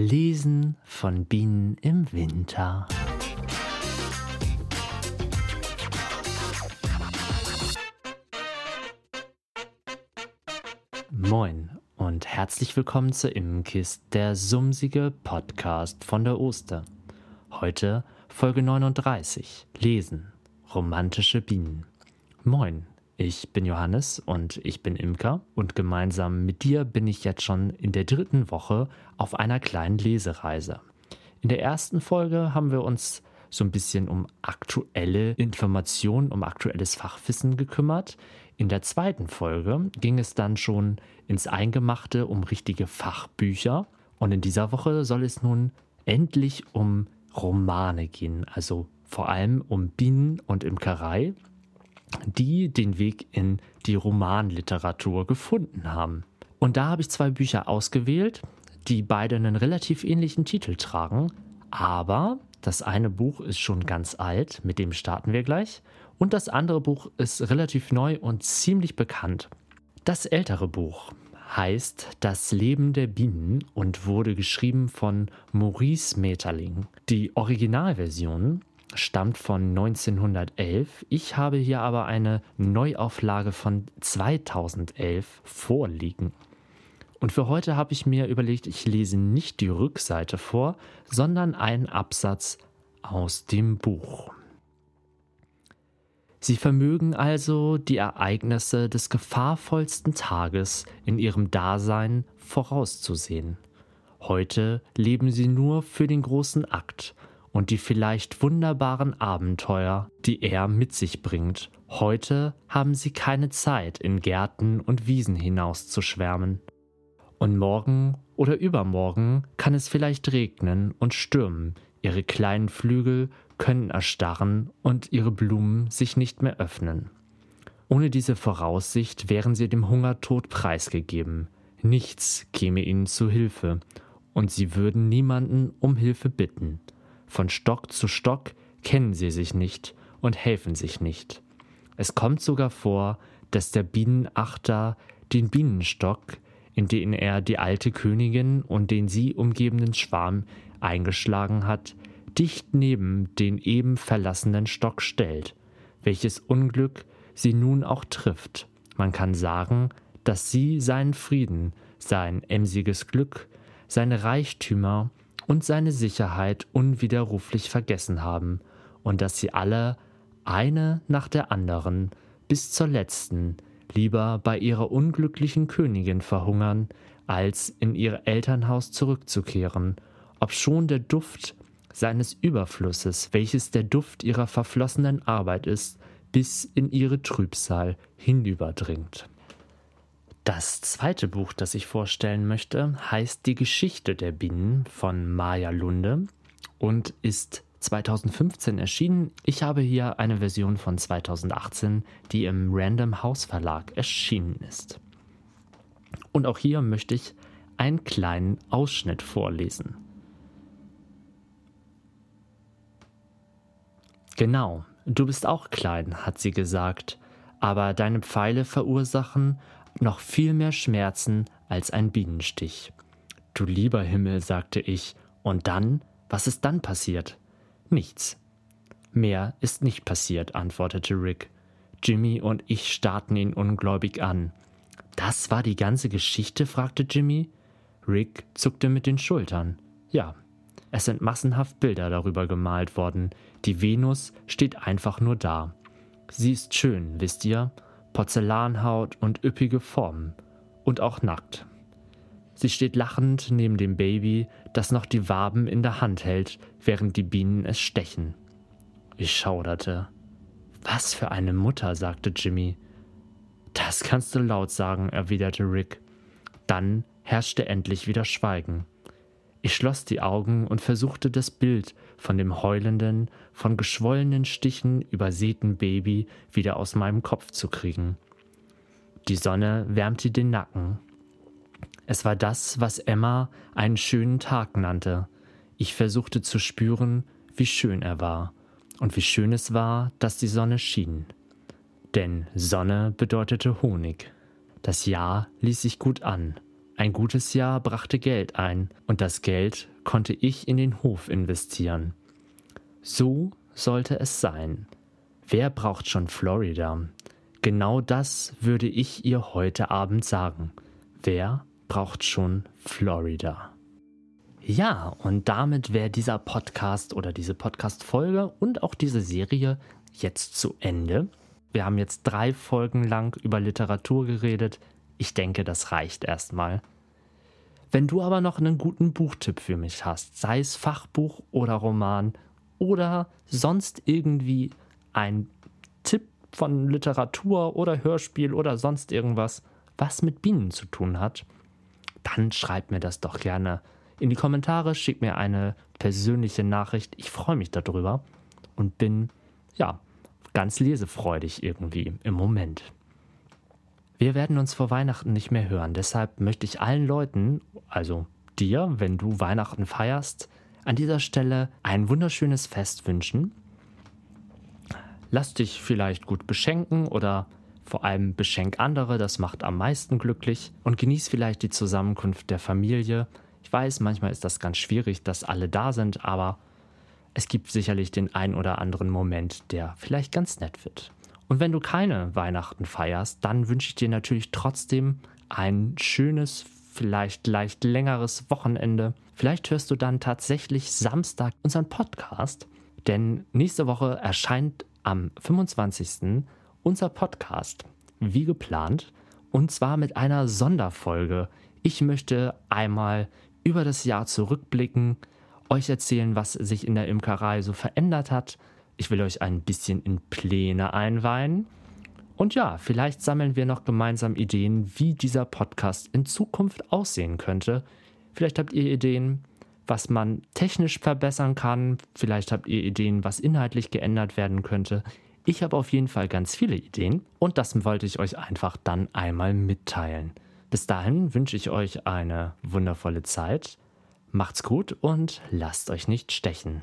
Lesen von Bienen im Winter. Moin und herzlich willkommen zu Immenkist, der sumsige Podcast von der Oster. Heute Folge 39. Lesen. Romantische Bienen. Moin, ich bin Johannes und ich bin Imker und gemeinsam mit dir bin ich jetzt schon in der dritten Woche auf einer kleinen Lesereise. In der ersten Folge haben wir uns so ein bisschen um aktuelle Informationen, um aktuelles Fachwissen gekümmert. In der zweiten Folge ging es dann schon ins Eingemachte um richtige Fachbücher. Und in dieser Woche soll es nun endlich um Romane gehen, also vor allem um Bienen und Imkerei die den Weg in die Romanliteratur gefunden haben. Und da habe ich zwei Bücher ausgewählt, die beide einen relativ ähnlichen Titel tragen, aber das eine Buch ist schon ganz alt, mit dem starten wir gleich, und das andere Buch ist relativ neu und ziemlich bekannt. Das ältere Buch heißt Das Leben der Bienen und wurde geschrieben von Maurice Maeterlinck. Die Originalversion stammt von 1911. Ich habe hier aber eine Neuauflage von 2011 vorliegen. Und für heute habe ich mir überlegt, ich lese nicht die Rückseite vor, sondern einen Absatz aus dem Buch. Sie vermögen also die Ereignisse des gefahrvollsten Tages in ihrem Dasein vorauszusehen. Heute leben sie nur für den großen Akt und die vielleicht wunderbaren Abenteuer, die er mit sich bringt. Heute haben sie keine Zeit, in Gärten und Wiesen hinauszuschwärmen. Und morgen oder übermorgen kann es vielleicht regnen und stürmen, ihre kleinen Flügel können erstarren und ihre Blumen sich nicht mehr öffnen. Ohne diese Voraussicht wären sie dem Hungertod preisgegeben. Nichts käme ihnen zu Hilfe, und sie würden niemanden um Hilfe bitten. Von Stock zu Stock kennen sie sich nicht und helfen sich nicht. Es kommt sogar vor, dass der Bienenachter den Bienenstock, in den er die alte Königin und den sie umgebenden Schwarm eingeschlagen hat, dicht neben den eben verlassenen Stock stellt, welches Unglück sie nun auch trifft. Man kann sagen, dass sie seinen Frieden, sein emsiges Glück, seine Reichtümer und seine Sicherheit unwiderruflich vergessen haben und dass sie alle, eine nach der anderen, bis zur letzten, lieber bei ihrer unglücklichen Königin verhungern, als in ihr Elternhaus zurückzukehren, obschon der Duft seines Überflusses, welches der Duft ihrer verflossenen Arbeit ist, bis in ihre Trübsal hinüberdringt. Das zweite Buch, das ich vorstellen möchte, heißt Die Geschichte der Bienen von Maja Lunde und ist 2015 erschienen. Ich habe hier eine Version von 2018, die im Random House Verlag erschienen ist. Und auch hier möchte ich einen kleinen Ausschnitt vorlesen. Genau, du bist auch klein, hat sie gesagt, aber deine Pfeile verursachen noch viel mehr Schmerzen als ein Bienenstich. Du lieber Himmel, sagte ich, und dann, was ist dann passiert? Nichts. Mehr ist nicht passiert, antwortete Rick. Jimmy und ich starrten ihn ungläubig an. Das war die ganze Geschichte? fragte Jimmy. Rick zuckte mit den Schultern. Ja, es sind massenhaft Bilder darüber gemalt worden. Die Venus steht einfach nur da. Sie ist schön, wisst ihr, Porzellanhaut und üppige Formen und auch nackt. Sie steht lachend neben dem Baby, das noch die Waben in der Hand hält, während die Bienen es stechen. Ich schauderte. Was für eine Mutter, sagte Jimmy. Das kannst du laut sagen, erwiderte Rick. Dann herrschte endlich wieder Schweigen. Ich schloss die Augen und versuchte das Bild von dem heulenden, von geschwollenen Stichen übersäten Baby wieder aus meinem Kopf zu kriegen. Die Sonne wärmte den Nacken. Es war das, was Emma einen schönen Tag nannte. Ich versuchte zu spüren, wie schön er war und wie schön es war, dass die Sonne schien. Denn Sonne bedeutete Honig. Das Jahr ließ sich gut an Ein gutes Jahr brachte Geld ein und das Geld konnte ich in den Hof investieren. So sollte es sein. Wer braucht schon Florida? Genau das würde ich ihr heute Abend sagen. Wer braucht schon Florida? Ja, und damit wäre dieser Podcast oder diese Podcast-Folge und auch diese Serie jetzt zu Ende. Wir haben jetzt drei Folgen lang über Literatur geredet. Ich denke, das reicht erstmal. Wenn du aber noch einen guten Buchtipp für mich hast, sei es Fachbuch oder Roman oder sonst irgendwie ein Tipp von Literatur oder Hörspiel oder sonst irgendwas, was mit Bienen zu tun hat, dann schreib mir das doch gerne in die Kommentare, schick mir eine persönliche Nachricht. Ich freue mich darüber und bin, ja, ganz lesefreudig irgendwie im Moment. Wir werden uns vor Weihnachten nicht mehr hören, deshalb möchte ich allen Leuten, also dir, wenn du Weihnachten feierst, an dieser Stelle ein wunderschönes Fest wünschen. Lass dich vielleicht gut beschenken oder vor allem beschenk andere, das macht am meisten glücklich und genieß vielleicht die Zusammenkunft der Familie, ich weiß, manchmal ist das ganz schwierig, dass alle da sind, aber es gibt sicherlich den ein oder anderen Moment, der vielleicht ganz nett wird. Und wenn du keine Weihnachten feierst, dann wünsche ich dir natürlich trotzdem ein schönes, vielleicht leicht längeres Wochenende. Vielleicht hörst du dann tatsächlich Samstag unseren Podcast, denn nächste Woche erscheint am 25. unser Podcast, wie geplant, und zwar mit einer Sonderfolge. Ich möchte einmal über das Jahr zurückblicken, euch erzählen, was sich in der Imkerei so verändert hat. Ich will euch ein bisschen in Pläne einweihen. Und ja, vielleicht sammeln wir noch gemeinsam Ideen, wie dieser Podcast in Zukunft aussehen könnte. Vielleicht habt ihr Ideen, was man technisch verbessern kann. Vielleicht habt ihr Ideen, was inhaltlich geändert werden könnte. Ich habe auf jeden Fall ganz viele Ideen und das wollte ich euch einfach dann einmal mitteilen. Bis dahin wünsche ich euch eine wundervolle Zeit. Macht's gut und lasst euch nicht stechen.